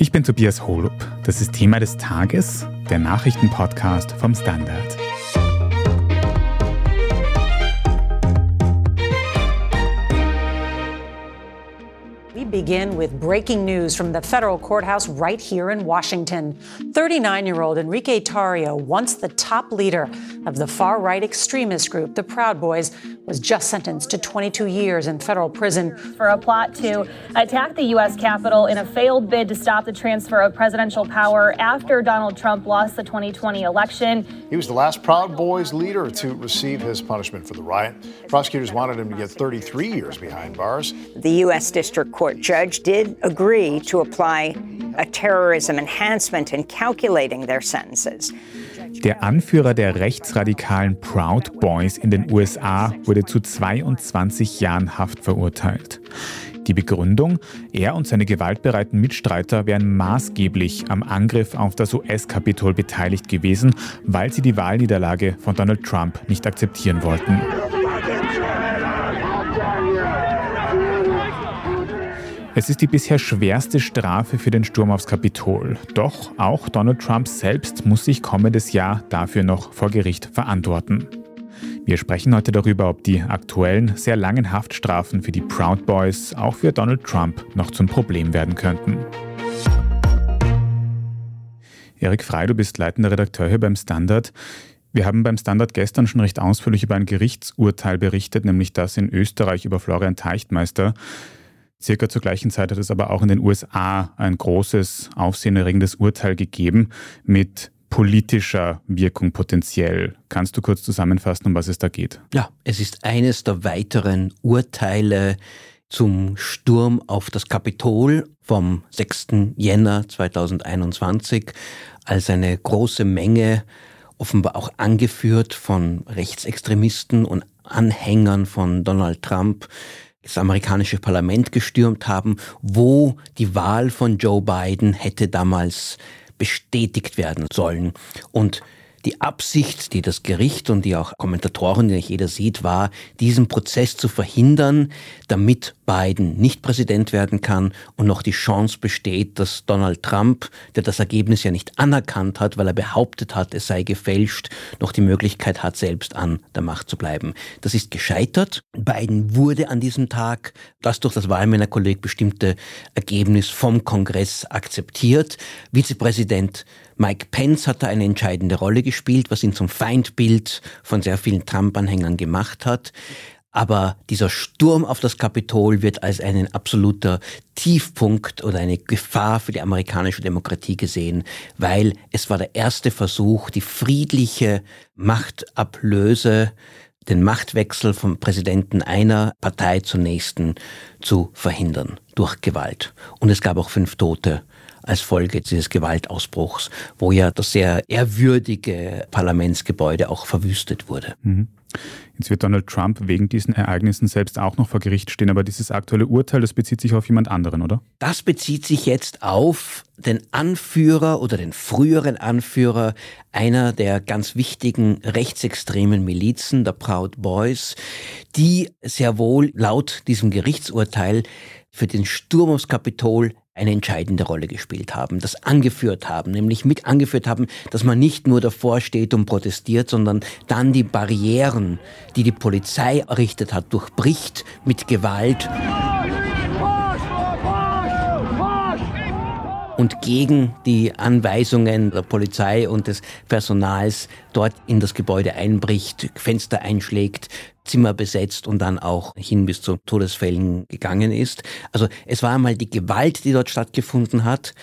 Ich bin Tobias Holub. Das ist Thema des Tages, der Nachrichtenpodcast vom Standard. begin with breaking news from the federal courthouse right here in Washington. 39 year old Enrique Tarrio, once the top leader of the far right extremist group, the Proud Boys, was just sentenced to 22 years in federal prison. For a plot to attack the U.S. Capitol in a failed bid to stop the transfer of presidential power after Donald Trump lost the 2020 election. He was the last Proud Boys leader to receive his punishment for the riot. Prosecutors wanted him to get 33 years behind bars. The U.S. District Court judge did agree to apply a terrorism enhancement in calculating their sentences. Der Anführer der rechtsradikalen Proud Boys in den USA wurde zu 22 Jahren Haft verurteilt. Die Begründung, er und seine gewaltbereiten Mitstreiter wären maßgeblich am Angriff auf das US-Kapitol beteiligt gewesen, weil sie die Wahlniederlage von Donald Trump nicht akzeptieren wollten. Es ist die bisher schwerste Strafe für den Sturm aufs Kapitol. Doch auch Donald Trump selbst muss sich kommendes Jahr dafür noch vor Gericht verantworten. Wir sprechen heute darüber, ob die aktuellen, sehr langen Haftstrafen für die Proud Boys auch für Donald Trump noch zum Problem werden könnten. Erik Frei, du bist leitender Redakteur hier beim Standard. Wir haben beim Standard gestern schon recht ausführlich über ein Gerichtsurteil berichtet, nämlich das in Österreich über Florian Teichtmeister. Circa zur gleichen Zeit hat es aber auch in den USA ein großes, aufsehenerregendes Urteil gegeben mit politischer Wirkung potenziell. Kannst du kurz zusammenfassen, um was es da geht? Ja, es ist eines der weiteren Urteile zum Sturm auf das Kapitol vom 6. Jänner 2021, als eine große Menge, offenbar auch angeführt von Rechtsextremisten und Anhängern von Donald Trump, das amerikanische Parlament gestürmt haben, wo die Wahl von Joe Biden hätte damals bestätigt werden sollen. Und die Absicht, die das Gericht und die auch Kommentatoren, die jeder sieht, war, diesen Prozess zu verhindern, damit Biden nicht Präsident werden kann und noch die Chance besteht, dass Donald Trump, der das Ergebnis ja nicht anerkannt hat, weil er behauptet hat, es sei gefälscht, noch die Möglichkeit hat, selbst an der Macht zu bleiben. Das ist gescheitert. Biden wurde an diesem Tag das durch das Wahlmännerkolleg bestimmte Ergebnis vom Kongress akzeptiert. Vizepräsident Mike Pence hat da eine entscheidende Rolle gespielt, was ihn zum Feindbild von sehr vielen Trump-Anhängern gemacht hat. Aber dieser Sturm auf das Kapitol wird als ein absoluter Tiefpunkt oder eine Gefahr für die amerikanische Demokratie gesehen, weil es war der erste Versuch, die friedliche Machtablöse, den Machtwechsel vom Präsidenten einer Partei zur nächsten zu verhindern durch Gewalt. Und es gab auch fünf Tote als Folge dieses Gewaltausbruchs, wo ja das sehr ehrwürdige Parlamentsgebäude auch verwüstet wurde. Mhm. Jetzt wird Donald Trump wegen diesen Ereignissen selbst auch noch vor Gericht stehen, aber dieses aktuelle Urteil, das bezieht sich auf jemand anderen, oder? Das bezieht sich jetzt auf den Anführer oder den früheren Anführer einer der ganz wichtigen rechtsextremen Milizen, der Proud Boys, die sehr wohl laut diesem Gerichtsurteil für den Sturm aufs Kapitol eine entscheidende Rolle gespielt haben, das angeführt haben, nämlich mit angeführt haben, dass man nicht nur davor steht und protestiert, sondern dann die Barrieren, die die Polizei errichtet hat, durchbricht mit Gewalt. und gegen die Anweisungen der Polizei und des Personals dort in das Gebäude einbricht, Fenster einschlägt, Zimmer besetzt und dann auch hin bis zu Todesfällen gegangen ist. Also es war einmal die Gewalt, die dort stattgefunden hat,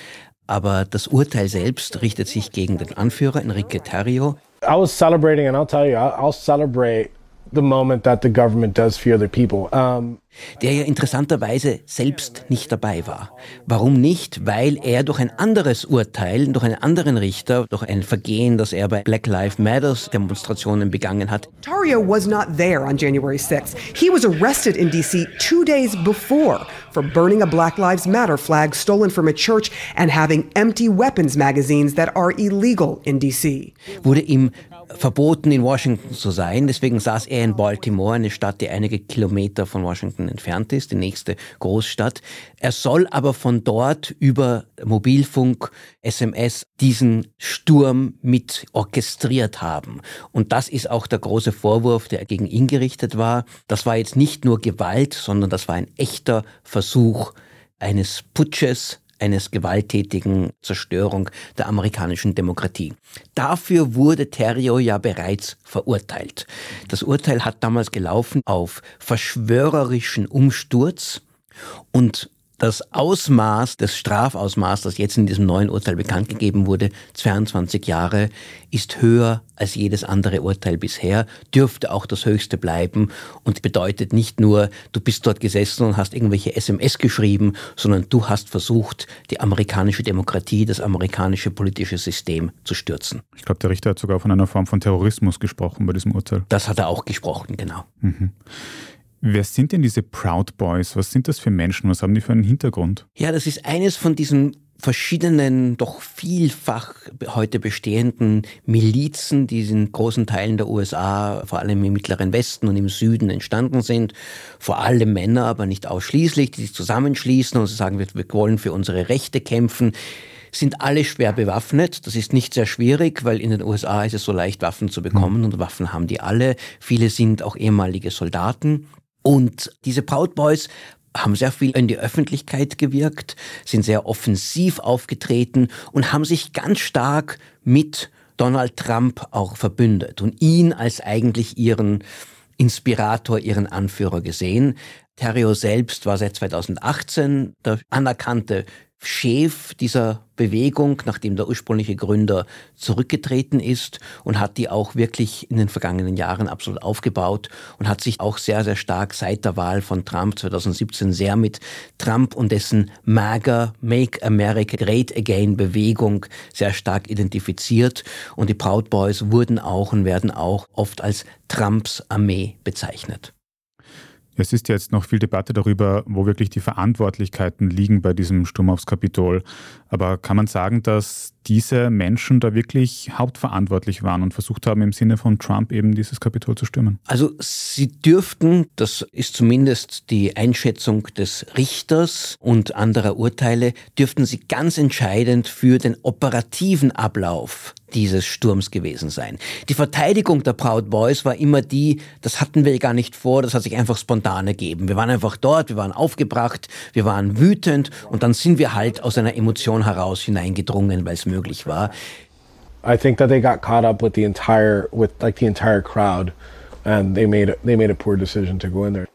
aber das Urteil selbst richtet sich gegen den Anführer Enrique Terrio. I was celebrating and I'll tell you, I'll celebrate the moment that the government does fear the people. Um, der ja interessanterweise selbst nicht dabei war. Warum nicht? Weil er durch ein anderes Urteil, durch einen anderen Richter, durch ein Vergehen, das er bei Black Lives Matters Demonstrationen begangen hat. Tario was not there on January 6th. He was arrested in DC two days before for burning a Black Lives Matter flag stolen from a church and having empty weapons magazines that are illegal in DC. Wurde ihm verboten, in Washington zu sein. Deswegen saß er in Baltimore, eine Stadt, die einige Kilometer von Washington entfernt ist, die nächste Großstadt. Er soll aber von dort über Mobilfunk, SMS diesen Sturm mit orchestriert haben. Und das ist auch der große Vorwurf, der gegen ihn gerichtet war. Das war jetzt nicht nur Gewalt, sondern das war ein echter Versuch eines Putsches, eines gewalttätigen Zerstörung der amerikanischen Demokratie. Dafür wurde Terrio ja bereits verurteilt. Das Urteil hat damals gelaufen auf verschwörerischen Umsturz und das Ausmaß, das Strafausmaß, das jetzt in diesem neuen Urteil bekannt gegeben wurde, 22 Jahre, ist höher als jedes andere Urteil bisher, dürfte auch das höchste bleiben und bedeutet nicht nur, du bist dort gesessen und hast irgendwelche SMS geschrieben, sondern du hast versucht, die amerikanische Demokratie, das amerikanische politische System zu stürzen. Ich glaube, der Richter hat sogar von einer Form von Terrorismus gesprochen bei diesem Urteil. Das hat er auch gesprochen, genau. Mhm. Wer sind denn diese Proud Boys? Was sind das für Menschen? Was haben die für einen Hintergrund? Ja, das ist eines von diesen verschiedenen, doch vielfach heute bestehenden Milizen, die in großen Teilen der USA, vor allem im Mittleren Westen und im Süden entstanden sind. Vor allem Männer, aber nicht ausschließlich, die sich zusammenschließen und sagen, wir, wir wollen für unsere Rechte kämpfen sind alle schwer bewaffnet. Das ist nicht sehr schwierig, weil in den USA ist es so leicht, Waffen zu bekommen und Waffen haben die alle. Viele sind auch ehemalige Soldaten. Und diese Proud Boys haben sehr viel in die Öffentlichkeit gewirkt, sind sehr offensiv aufgetreten und haben sich ganz stark mit Donald Trump auch verbündet und ihn als eigentlich ihren Inspirator, ihren Anführer gesehen. Terrio selbst war seit 2018 der anerkannte Chef dieser Bewegung, nachdem der ursprüngliche Gründer zurückgetreten ist und hat die auch wirklich in den vergangenen Jahren absolut aufgebaut und hat sich auch sehr, sehr stark seit der Wahl von Trump 2017 sehr mit Trump und dessen MAGA, Make America Great Again Bewegung sehr stark identifiziert und die Proud Boys wurden auch und werden auch oft als Trumps Armee bezeichnet. Es ist jetzt noch viel Debatte darüber, wo wirklich die Verantwortlichkeiten liegen bei diesem Sturm aufs Kapitol. Aber kann man sagen, dass diese Menschen da wirklich hauptverantwortlich waren und versucht haben, im Sinne von Trump eben dieses Kapitol zu stürmen? Also sie dürften, das ist zumindest die Einschätzung des Richters und anderer Urteile, dürften sie ganz entscheidend für den operativen Ablauf dieses Sturms gewesen sein. Die Verteidigung der Proud Boys war immer die, das hatten wir gar nicht vor, das hat sich einfach spontan ergeben. Wir waren einfach dort, wir waren aufgebracht, wir waren wütend und dann sind wir halt aus einer Emotion heraus hineingedrungen, weil es möglich war. I think that they got caught up with the entire with like the entire crowd and they made they made a poor decision to go in there.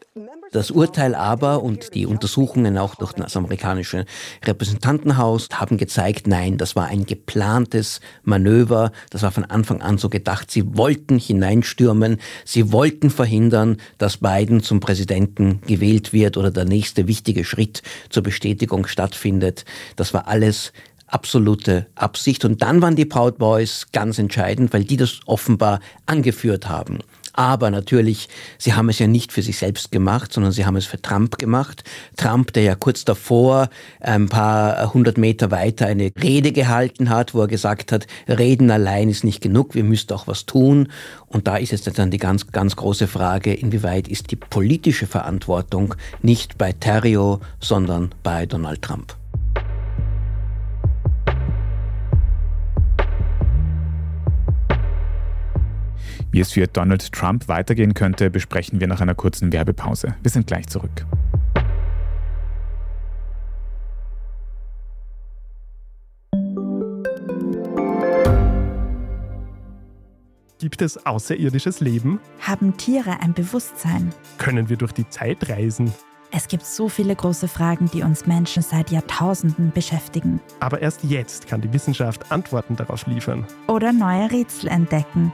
Das Urteil aber und die Untersuchungen auch durch das amerikanische Repräsentantenhaus haben gezeigt, nein, das war ein geplantes Manöver, das war von Anfang an so gedacht. Sie wollten hineinstürmen, sie wollten verhindern, dass Biden zum Präsidenten gewählt wird oder der nächste wichtige Schritt zur Bestätigung stattfindet. Das war alles absolute Absicht. Und dann waren die Proud Boys ganz entscheidend, weil die das offenbar angeführt haben. Aber natürlich, sie haben es ja nicht für sich selbst gemacht, sondern sie haben es für Trump gemacht. Trump, der ja kurz davor, ein paar hundert Meter weiter, eine Rede gehalten hat, wo er gesagt hat, Reden allein ist nicht genug, wir müssen auch was tun. Und da ist jetzt dann die ganz, ganz große Frage, inwieweit ist die politische Verantwortung nicht bei Terrio, sondern bei Donald Trump. Wie es für Donald Trump weitergehen könnte, besprechen wir nach einer kurzen Werbepause. Wir sind gleich zurück. Gibt es außerirdisches Leben? Haben Tiere ein Bewusstsein? Können wir durch die Zeit reisen? Es gibt so viele große Fragen, die uns Menschen seit Jahrtausenden beschäftigen. Aber erst jetzt kann die Wissenschaft Antworten darauf liefern. Oder neue Rätsel entdecken.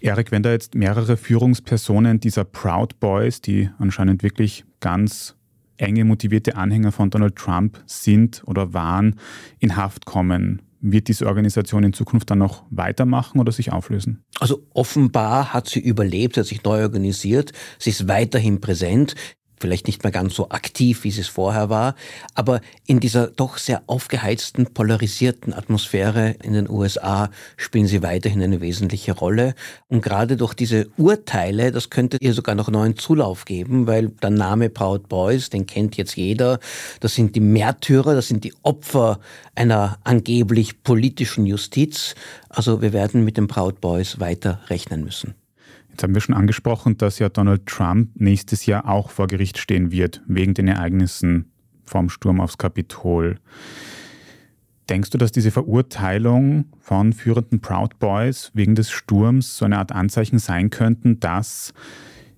Erik, wenn da jetzt mehrere Führungspersonen dieser Proud Boys, die anscheinend wirklich ganz enge motivierte Anhänger von Donald Trump sind oder waren, in Haft kommen, wird diese Organisation in Zukunft dann noch weitermachen oder sich auflösen? Also offenbar hat sie überlebt, hat sich neu organisiert, sie ist weiterhin präsent vielleicht nicht mehr ganz so aktiv, wie es vorher war, aber in dieser doch sehr aufgeheizten, polarisierten Atmosphäre in den USA spielen sie weiterhin eine wesentliche Rolle. Und gerade durch diese Urteile, das könnte ihr sogar noch neuen Zulauf geben, weil der Name Proud Boys, den kennt jetzt jeder, das sind die Märtyrer, das sind die Opfer einer angeblich politischen Justiz. Also wir werden mit den Proud Boys weiter rechnen müssen. Jetzt haben wir schon angesprochen, dass ja Donald Trump nächstes Jahr auch vor Gericht stehen wird, wegen den Ereignissen vom Sturm aufs Kapitol. Denkst du, dass diese Verurteilung von führenden Proud Boys wegen des Sturms so eine Art Anzeichen sein könnten, dass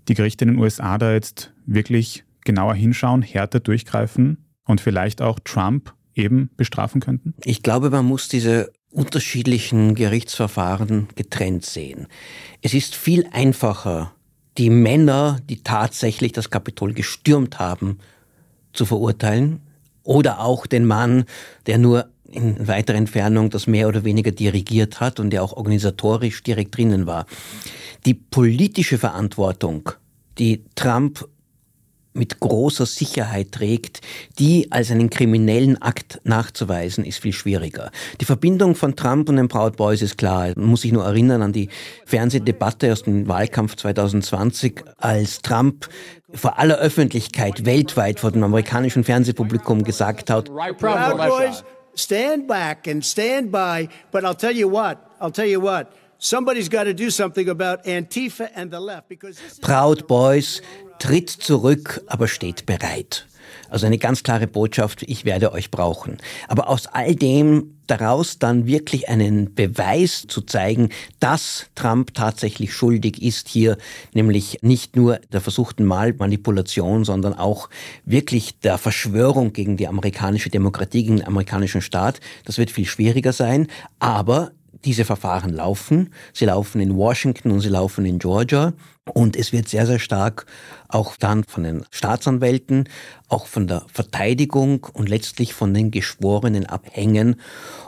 die Gerichte in den USA da jetzt wirklich genauer hinschauen, härter durchgreifen und vielleicht auch Trump eben bestrafen könnten? Ich glaube, man muss diese unterschiedlichen Gerichtsverfahren getrennt sehen. Es ist viel einfacher, die Männer, die tatsächlich das Kapitol gestürmt haben, zu verurteilen oder auch den Mann, der nur in weiterer Entfernung das mehr oder weniger dirigiert hat und der auch organisatorisch direkt drinnen war. Die politische Verantwortung, die Trump mit großer Sicherheit trägt, die als einen kriminellen Akt nachzuweisen, ist viel schwieriger. Die Verbindung von Trump und den Proud Boys ist klar. Man muss sich nur erinnern an die Fernsehdebatte aus dem Wahlkampf 2020, als Trump vor aller Öffentlichkeit weltweit vor dem amerikanischen Fernsehpublikum gesagt hat, Proud Boys, stand back and stand by, but I'll tell you what, I'll tell you what, Somebody's got to do something about Antifa and the left. Proud Boys tritt zurück, aber steht bereit. Also eine ganz klare Botschaft, ich werde euch brauchen. Aber aus all dem daraus dann wirklich einen Beweis zu zeigen, dass Trump tatsächlich schuldig ist hier, nämlich nicht nur der versuchten Malmanipulation, sondern auch wirklich der Verschwörung gegen die amerikanische Demokratie, gegen den amerikanischen Staat, das wird viel schwieriger sein. Aber diese Verfahren laufen. Sie laufen in Washington und sie laufen in Georgia. Und es wird sehr, sehr stark auch dann von den Staatsanwälten, auch von der Verteidigung und letztlich von den Geschworenen abhängen,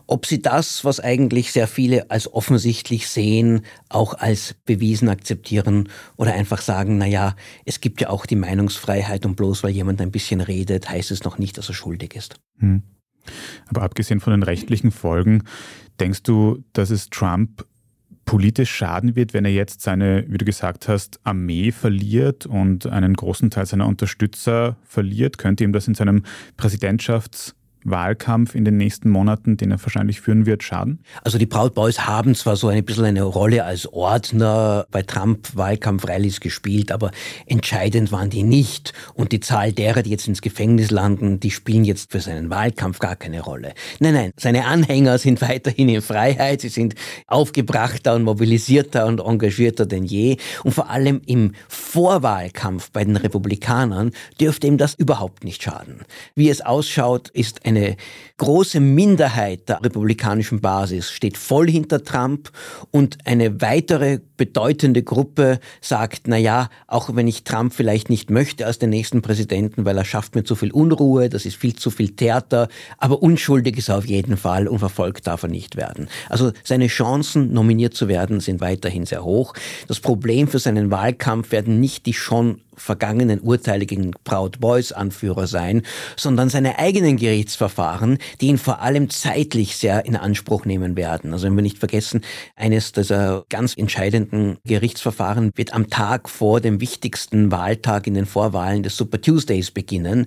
ob sie das, was eigentlich sehr viele als offensichtlich sehen, auch als bewiesen akzeptieren oder einfach sagen, na ja, es gibt ja auch die Meinungsfreiheit und bloß weil jemand ein bisschen redet, heißt es noch nicht, dass er schuldig ist. Hm. Aber abgesehen von den rechtlichen Folgen, denkst du, dass es Trump politisch schaden wird, wenn er jetzt seine, wie du gesagt hast, Armee verliert und einen großen Teil seiner Unterstützer verliert? Könnte ihm das in seinem Präsidentschafts- Wahlkampf in den nächsten Monaten, den er wahrscheinlich führen wird, schaden? Also die Proud Boys haben zwar so ein bisschen eine Rolle als Ordner bei Trump-Wahlkampf-Rallies gespielt, aber entscheidend waren die nicht. Und die Zahl derer, die jetzt ins Gefängnis landen, die spielen jetzt für seinen Wahlkampf gar keine Rolle. Nein, nein, seine Anhänger sind weiterhin in Freiheit, sie sind aufgebrachter und mobilisierter und engagierter denn je. Und vor allem im Vorwahlkampf bei den Republikanern dürfte ihm das überhaupt nicht schaden. Wie es ausschaut, ist ein eine große Minderheit der republikanischen Basis steht voll hinter Trump und eine weitere bedeutende Gruppe sagt, na ja, auch wenn ich Trump vielleicht nicht möchte als den nächsten Präsidenten, weil er schafft mir zu viel Unruhe, das ist viel zu viel Theater, aber unschuldig ist er auf jeden Fall und verfolgt darf er nicht werden. Also seine Chancen, nominiert zu werden, sind weiterhin sehr hoch. Das Problem für seinen Wahlkampf werden nicht die schon vergangenen Urteile gegen Proud Boys Anführer sein, sondern seine eigenen Gerichtsverfahren, die ihn vor allem zeitlich sehr in Anspruch nehmen werden. Also wenn wir nicht vergessen, eines dieser ganz entscheidenden Gerichtsverfahren wird am Tag vor dem wichtigsten Wahltag in den Vorwahlen des Super Tuesdays beginnen.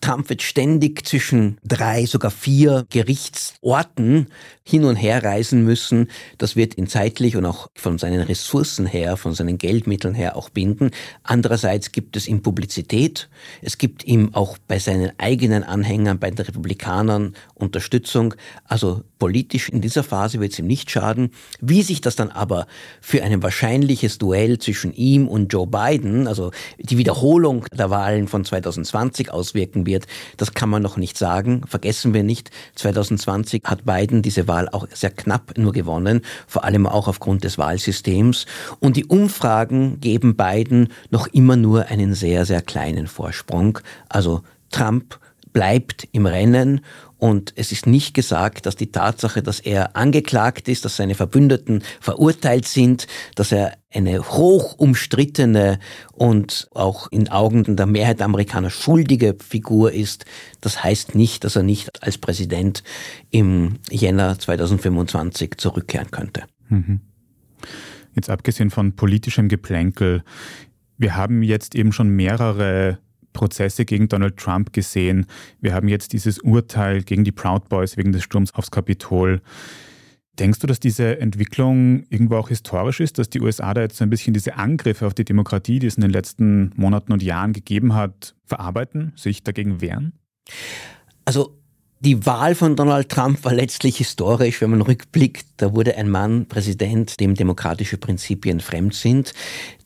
Trump wird ständig zwischen drei, sogar vier Gerichtsorten hin und her reisen müssen. Das wird ihn zeitlich und auch von seinen Ressourcen her, von seinen Geldmitteln her auch binden. Andererseits Einerseits gibt es ihm Publizität, es gibt ihm auch bei seinen eigenen Anhängern, bei den Republikanern Unterstützung. Also politisch in dieser Phase wird es ihm nicht schaden. Wie sich das dann aber für ein wahrscheinliches Duell zwischen ihm und Joe Biden, also die Wiederholung der Wahlen von 2020 auswirken wird, das kann man noch nicht sagen. Vergessen wir nicht, 2020 hat Biden diese Wahl auch sehr knapp nur gewonnen, vor allem auch aufgrund des Wahlsystems. Und die Umfragen geben Biden noch immer nur einen sehr, sehr kleinen Vorsprung. Also Trump bleibt im Rennen und es ist nicht gesagt, dass die Tatsache, dass er angeklagt ist, dass seine Verbündeten verurteilt sind, dass er eine hoch umstrittene und auch in Augen der Mehrheit der Amerikaner schuldige Figur ist, das heißt nicht, dass er nicht als Präsident im Jänner 2025 zurückkehren könnte. Mhm. Jetzt abgesehen von politischem Geplänkel, wir haben jetzt eben schon mehrere Prozesse gegen Donald Trump gesehen. Wir haben jetzt dieses Urteil gegen die Proud Boys wegen des Sturms aufs Kapitol. Denkst du, dass diese Entwicklung irgendwo auch historisch ist, dass die USA da jetzt so ein bisschen diese Angriffe auf die Demokratie, die es in den letzten Monaten und Jahren gegeben hat, verarbeiten, sich dagegen wehren? Also die Wahl von Donald Trump war letztlich historisch, wenn man rückblickt. Da wurde ein Mann Präsident, dem demokratische Prinzipien fremd sind.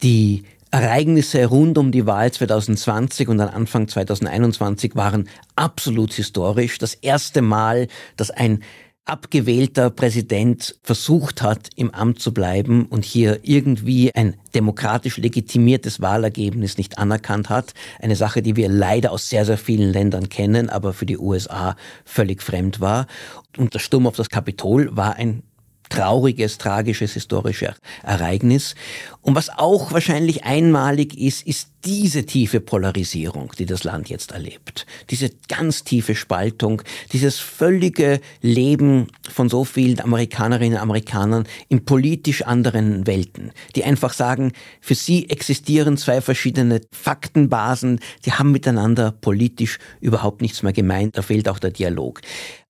Die Ereignisse rund um die Wahl 2020 und dann Anfang 2021 waren absolut historisch. Das erste Mal, dass ein abgewählter Präsident versucht hat, im Amt zu bleiben und hier irgendwie ein demokratisch legitimiertes Wahlergebnis nicht anerkannt hat. Eine Sache, die wir leider aus sehr, sehr vielen Ländern kennen, aber für die USA völlig fremd war. Und der Sturm auf das Kapitol war ein trauriges, tragisches historisches Ereignis. Und was auch wahrscheinlich einmalig ist, ist diese tiefe Polarisierung, die das Land jetzt erlebt, diese ganz tiefe Spaltung, dieses völlige Leben von so vielen Amerikanerinnen und Amerikanern in politisch anderen Welten, die einfach sagen, für sie existieren zwei verschiedene Faktenbasen, die haben miteinander politisch überhaupt nichts mehr gemeint, da fehlt auch der Dialog.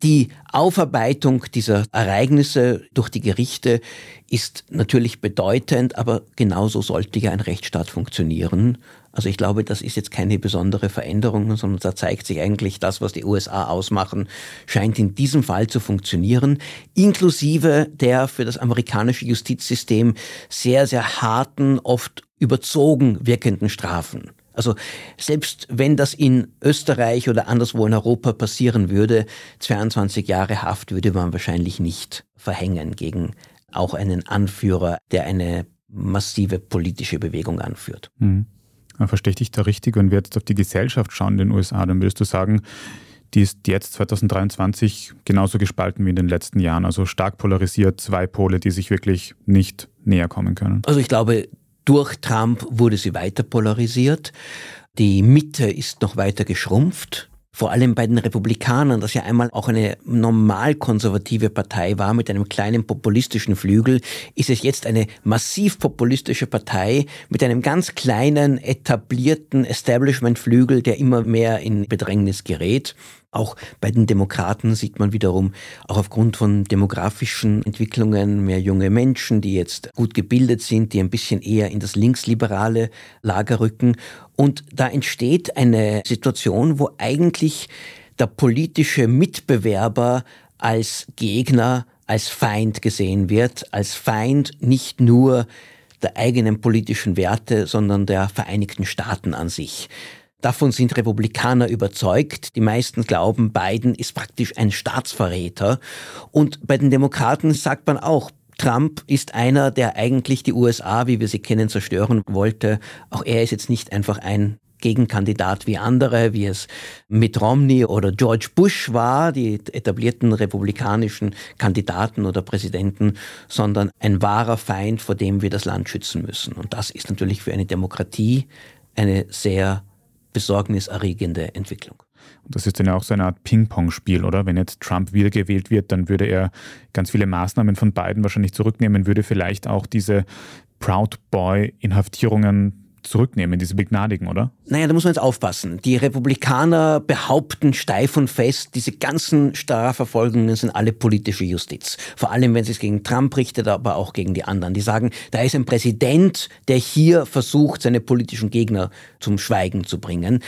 Die Aufarbeitung dieser Ereignisse durch die Gerichte ist natürlich bedeutend, aber genauso sollte ja ein Rechtsstaat funktionieren. Also ich glaube, das ist jetzt keine besondere Veränderung, sondern da zeigt sich eigentlich das, was die USA ausmachen, scheint in diesem Fall zu funktionieren, inklusive der für das amerikanische Justizsystem sehr, sehr harten, oft überzogen wirkenden Strafen. Also selbst wenn das in Österreich oder anderswo in Europa passieren würde, 22 Jahre Haft würde man wahrscheinlich nicht verhängen gegen auch einen Anführer, der eine massive politische Bewegung anführt. Mhm. Verstehe ich dich da richtig? Wenn wir jetzt auf die Gesellschaft schauen in den USA, dann würdest du sagen, die ist jetzt 2023 genauso gespalten wie in den letzten Jahren, also stark polarisiert, zwei Pole, die sich wirklich nicht näher kommen können. Also ich glaube, durch Trump wurde sie weiter polarisiert. Die Mitte ist noch weiter geschrumpft vor allem bei den Republikanern, das ja einmal auch eine normal konservative Partei war mit einem kleinen populistischen Flügel, ist es jetzt eine massiv populistische Partei mit einem ganz kleinen etablierten Establishment-Flügel, der immer mehr in Bedrängnis gerät. Auch bei den Demokraten sieht man wiederum, auch aufgrund von demografischen Entwicklungen, mehr junge Menschen, die jetzt gut gebildet sind, die ein bisschen eher in das linksliberale Lager rücken. Und da entsteht eine Situation, wo eigentlich der politische Mitbewerber als Gegner, als Feind gesehen wird, als Feind nicht nur der eigenen politischen Werte, sondern der Vereinigten Staaten an sich. Davon sind Republikaner überzeugt. Die meisten glauben, Biden ist praktisch ein Staatsverräter. Und bei den Demokraten sagt man auch, Trump ist einer, der eigentlich die USA, wie wir sie kennen, zerstören wollte. Auch er ist jetzt nicht einfach ein Gegenkandidat wie andere, wie es Mitt Romney oder George Bush war, die etablierten republikanischen Kandidaten oder Präsidenten, sondern ein wahrer Feind, vor dem wir das Land schützen müssen. Und das ist natürlich für eine Demokratie eine sehr besorgniserregende Entwicklung. Und das ist dann ja auch so eine Art Ping-Pong-Spiel, oder? Wenn jetzt Trump wiedergewählt wird, dann würde er ganz viele Maßnahmen von Biden wahrscheinlich zurücknehmen, würde vielleicht auch diese Proud Boy-Inhaftierungen zurücknehmen, diese begnadigen, oder? Naja, da muss man jetzt aufpassen. Die Republikaner behaupten steif und fest, diese ganzen Strafverfolgungen sind alle politische Justiz. Vor allem, wenn es sich gegen Trump richtet, aber auch gegen die anderen. Die sagen, da ist ein Präsident, der hier versucht, seine politischen Gegner zum Schweigen zu bringen.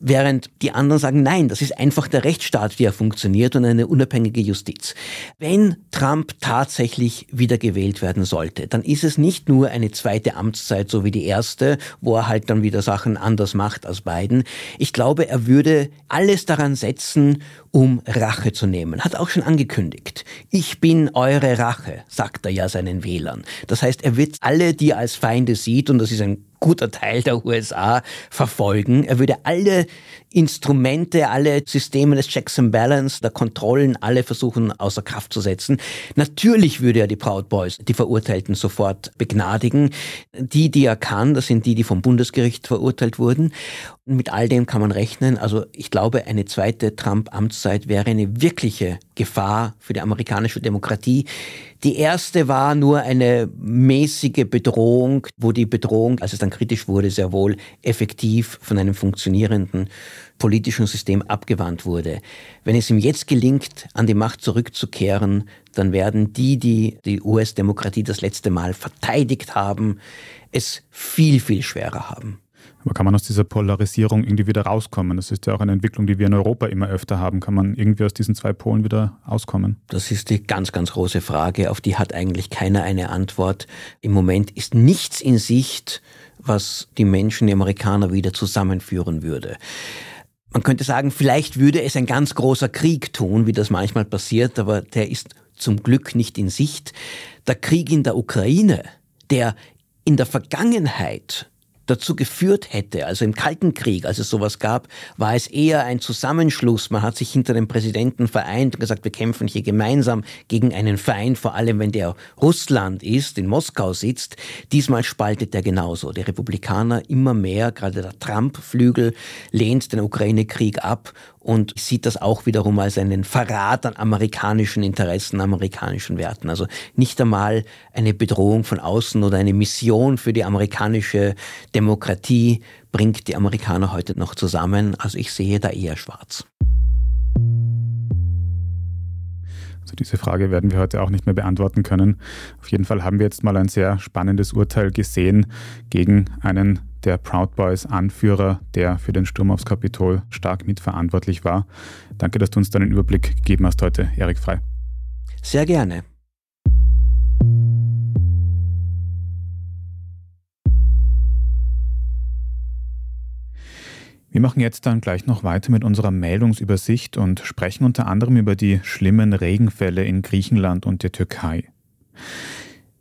Während die anderen sagen, nein, das ist einfach der Rechtsstaat, wie er funktioniert und eine unabhängige Justiz. Wenn Trump tatsächlich wiedergewählt werden sollte, dann ist es nicht nur eine zweite Amtszeit, so wie die erste, wo er halt dann wieder Sachen anders macht als Biden. Ich glaube, er würde alles daran setzen, um Rache zu nehmen. Hat auch schon angekündigt. Ich bin eure Rache, sagt er ja seinen Wählern. Das heißt, er wird alle, die er als Feinde sieht, und das ist ein guter Teil der USA verfolgen. Er würde alle Instrumente, alle Systeme des Checks and Balance, der Kontrollen, alle versuchen außer Kraft zu setzen. Natürlich würde er die Proud Boys, die Verurteilten, sofort begnadigen. Die, die er kann, das sind die, die vom Bundesgericht verurteilt wurden. Mit all dem kann man rechnen. Also ich glaube, eine zweite Trump-Amtszeit wäre eine wirkliche Gefahr für die amerikanische Demokratie. Die erste war nur eine mäßige Bedrohung, wo die Bedrohung, als es dann kritisch wurde, sehr wohl effektiv von einem funktionierenden politischen System abgewandt wurde. Wenn es ihm jetzt gelingt, an die Macht zurückzukehren, dann werden die, die die US-Demokratie das letzte Mal verteidigt haben, es viel, viel schwerer haben. Aber kann man aus dieser Polarisierung irgendwie wieder rauskommen? Das ist ja auch eine Entwicklung, die wir in Europa immer öfter haben. Kann man irgendwie aus diesen zwei Polen wieder auskommen? Das ist die ganz, ganz große Frage. Auf die hat eigentlich keiner eine Antwort. Im Moment ist nichts in Sicht, was die Menschen, die Amerikaner wieder zusammenführen würde. Man könnte sagen, vielleicht würde es ein ganz großer Krieg tun, wie das manchmal passiert, aber der ist zum Glück nicht in Sicht. Der Krieg in der Ukraine, der in der Vergangenheit dazu geführt hätte, also im Kalten Krieg, als es sowas gab, war es eher ein Zusammenschluss. Man hat sich hinter dem Präsidenten vereint und gesagt, wir kämpfen hier gemeinsam gegen einen Feind, vor allem wenn der Russland ist, in Moskau sitzt. Diesmal spaltet er genauso. Die Republikaner immer mehr, gerade der Trump-Flügel lehnt den Ukraine-Krieg ab und sieht das auch wiederum als einen Verrat an amerikanischen Interessen, amerikanischen Werten. Also nicht einmal eine Bedrohung von außen oder eine Mission für die amerikanische Demokratie bringt die Amerikaner heute noch zusammen. Also ich sehe da eher schwarz. Also diese Frage werden wir heute auch nicht mehr beantworten können. Auf jeden Fall haben wir jetzt mal ein sehr spannendes Urteil gesehen gegen einen der Proud Boys Anführer, der für den Sturm aufs Kapitol stark mitverantwortlich war. Danke, dass du uns deinen Überblick gegeben hast heute, Erik Frei. Sehr gerne. Wir machen jetzt dann gleich noch weiter mit unserer Meldungsübersicht und sprechen unter anderem über die schlimmen Regenfälle in Griechenland und der Türkei.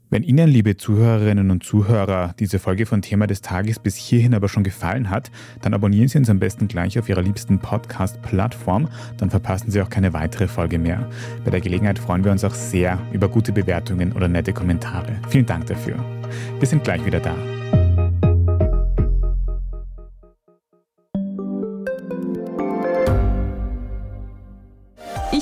Wenn Ihnen, liebe Zuhörerinnen und Zuhörer, diese Folge von Thema des Tages bis hierhin aber schon gefallen hat, dann abonnieren Sie uns am besten gleich auf Ihrer liebsten Podcast-Plattform, dann verpassen Sie auch keine weitere Folge mehr. Bei der Gelegenheit freuen wir uns auch sehr über gute Bewertungen oder nette Kommentare. Vielen Dank dafür. Wir sind gleich wieder da.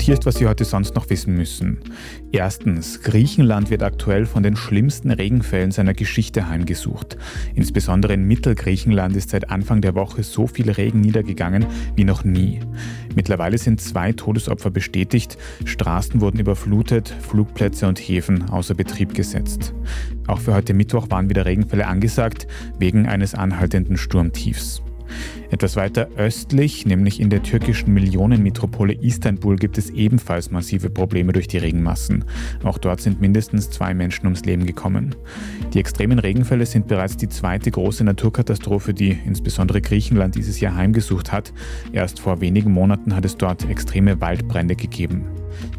Und hier ist, was Sie heute sonst noch wissen müssen. Erstens, Griechenland wird aktuell von den schlimmsten Regenfällen seiner Geschichte heimgesucht. Insbesondere in Mittelgriechenland ist seit Anfang der Woche so viel Regen niedergegangen wie noch nie. Mittlerweile sind zwei Todesopfer bestätigt, Straßen wurden überflutet, Flugplätze und Häfen außer Betrieb gesetzt. Auch für heute Mittwoch waren wieder Regenfälle angesagt, wegen eines anhaltenden Sturmtiefs. Etwas weiter östlich, nämlich in der türkischen Millionenmetropole Istanbul, gibt es ebenfalls massive Probleme durch die Regenmassen. Auch dort sind mindestens zwei Menschen ums Leben gekommen. Die extremen Regenfälle sind bereits die zweite große Naturkatastrophe, die insbesondere Griechenland dieses Jahr heimgesucht hat. Erst vor wenigen Monaten hat es dort extreme Waldbrände gegeben.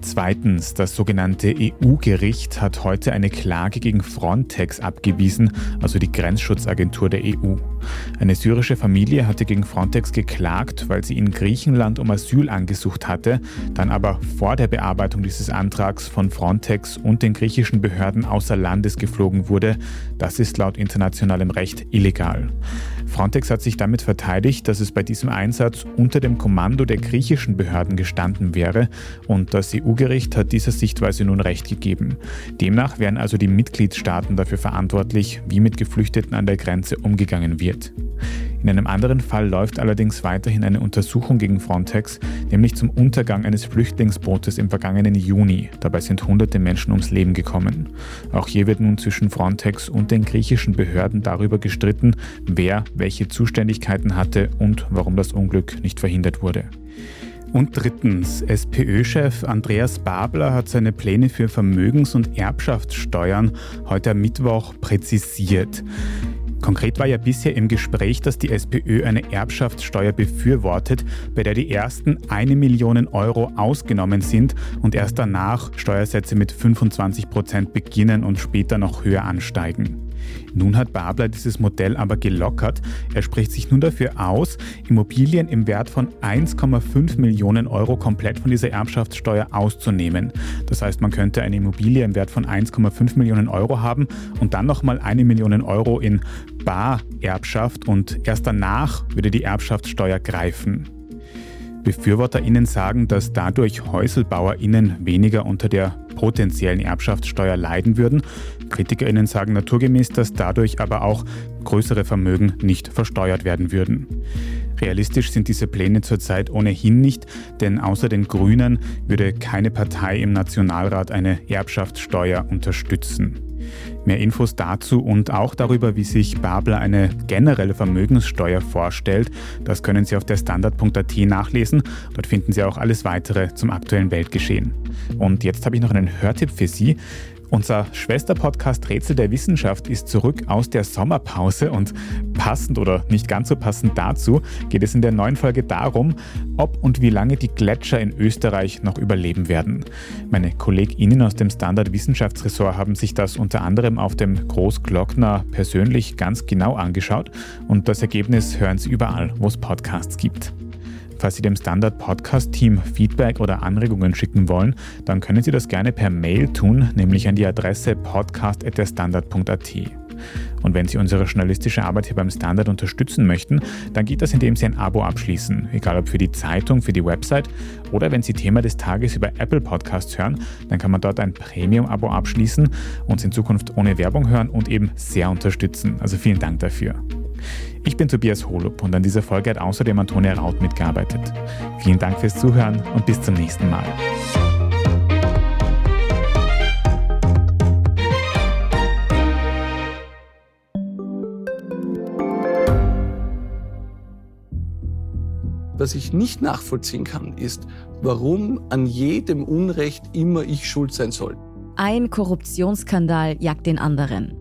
Zweitens, das sogenannte EU-Gericht hat heute eine Klage gegen Frontex abgewiesen, also die Grenzschutzagentur der EU. Eine syrische Familie hatte gegen Frontex geklagt, weil sie in Griechenland um Asyl angesucht hatte, dann aber vor der Bearbeitung dieses Antrags von Frontex und den griechischen Behörden außer Landes geflogen wurde. Das ist laut internationalem Recht illegal. Frontex hat sich damit verteidigt, dass es bei diesem Einsatz unter dem Kommando der griechischen Behörden gestanden wäre und das EU-Gericht hat dieser Sichtweise nun Recht gegeben. Demnach wären also die Mitgliedstaaten dafür verantwortlich, wie mit Geflüchteten an der Grenze umgegangen wird. In einem anderen Fall läuft allerdings weiterhin eine Untersuchung gegen Frontex, nämlich zum Untergang eines Flüchtlingsbootes im vergangenen Juni. Dabei sind hunderte Menschen ums Leben gekommen. Auch hier wird nun zwischen Frontex und den griechischen Behörden darüber gestritten, wer welche Zuständigkeiten hatte und warum das Unglück nicht verhindert wurde. Und drittens, SPÖ-Chef Andreas Babler hat seine Pläne für Vermögens- und Erbschaftssteuern heute am Mittwoch präzisiert. Konkret war ja bisher im Gespräch, dass die SPÖ eine Erbschaftssteuer befürwortet, bei der die ersten eine Million Euro ausgenommen sind und erst danach Steuersätze mit 25 Prozent beginnen und später noch höher ansteigen. Nun hat Babler dieses Modell aber gelockert. Er spricht sich nun dafür aus, Immobilien im Wert von 1,5 Millionen Euro komplett von dieser Erbschaftssteuer auszunehmen. Das heißt, man könnte eine Immobilie im Wert von 1,5 Millionen Euro haben und dann nochmal eine Million Euro in Barerbschaft und erst danach würde die Erbschaftssteuer greifen. BefürworterInnen sagen, dass dadurch HäuselbauerInnen weniger unter der potenziellen Erbschaftssteuer leiden würden. KritikerInnen sagen naturgemäß, dass dadurch aber auch größere Vermögen nicht versteuert werden würden. Realistisch sind diese Pläne zurzeit ohnehin nicht, denn außer den Grünen würde keine Partei im Nationalrat eine Erbschaftssteuer unterstützen. Mehr Infos dazu und auch darüber, wie sich Babler eine generelle Vermögenssteuer vorstellt, das können Sie auf der Standard.at nachlesen. Dort finden Sie auch alles weitere zum aktuellen Weltgeschehen. Und jetzt habe ich noch einen Hörtipp für Sie. Unser Schwesterpodcast Rätsel der Wissenschaft ist zurück aus der Sommerpause und passend oder nicht ganz so passend dazu geht es in der neuen Folge darum, ob und wie lange die Gletscher in Österreich noch überleben werden. Meine KollegInnen aus dem Standard Wissenschaftsressort haben sich das unter anderem auf dem Großglockner persönlich ganz genau angeschaut und das Ergebnis hören Sie überall, wo es Podcasts gibt. Falls Sie dem Standard Podcast Team Feedback oder Anregungen schicken wollen, dann können Sie das gerne per Mail tun, nämlich an die Adresse podcast.derstandard.at. Und wenn Sie unsere journalistische Arbeit hier beim Standard unterstützen möchten, dann geht das, indem Sie ein Abo abschließen, egal ob für die Zeitung, für die Website oder wenn Sie Thema des Tages über Apple Podcasts hören, dann kann man dort ein Premium-Abo abschließen, uns in Zukunft ohne Werbung hören und eben sehr unterstützen. Also vielen Dank dafür. Ich bin Tobias Holub und an dieser Folge hat außerdem Antonia Raut mitgearbeitet. Vielen Dank fürs Zuhören und bis zum nächsten Mal. Was ich nicht nachvollziehen kann, ist, warum an jedem Unrecht immer ich schuld sein soll. Ein Korruptionsskandal jagt den anderen.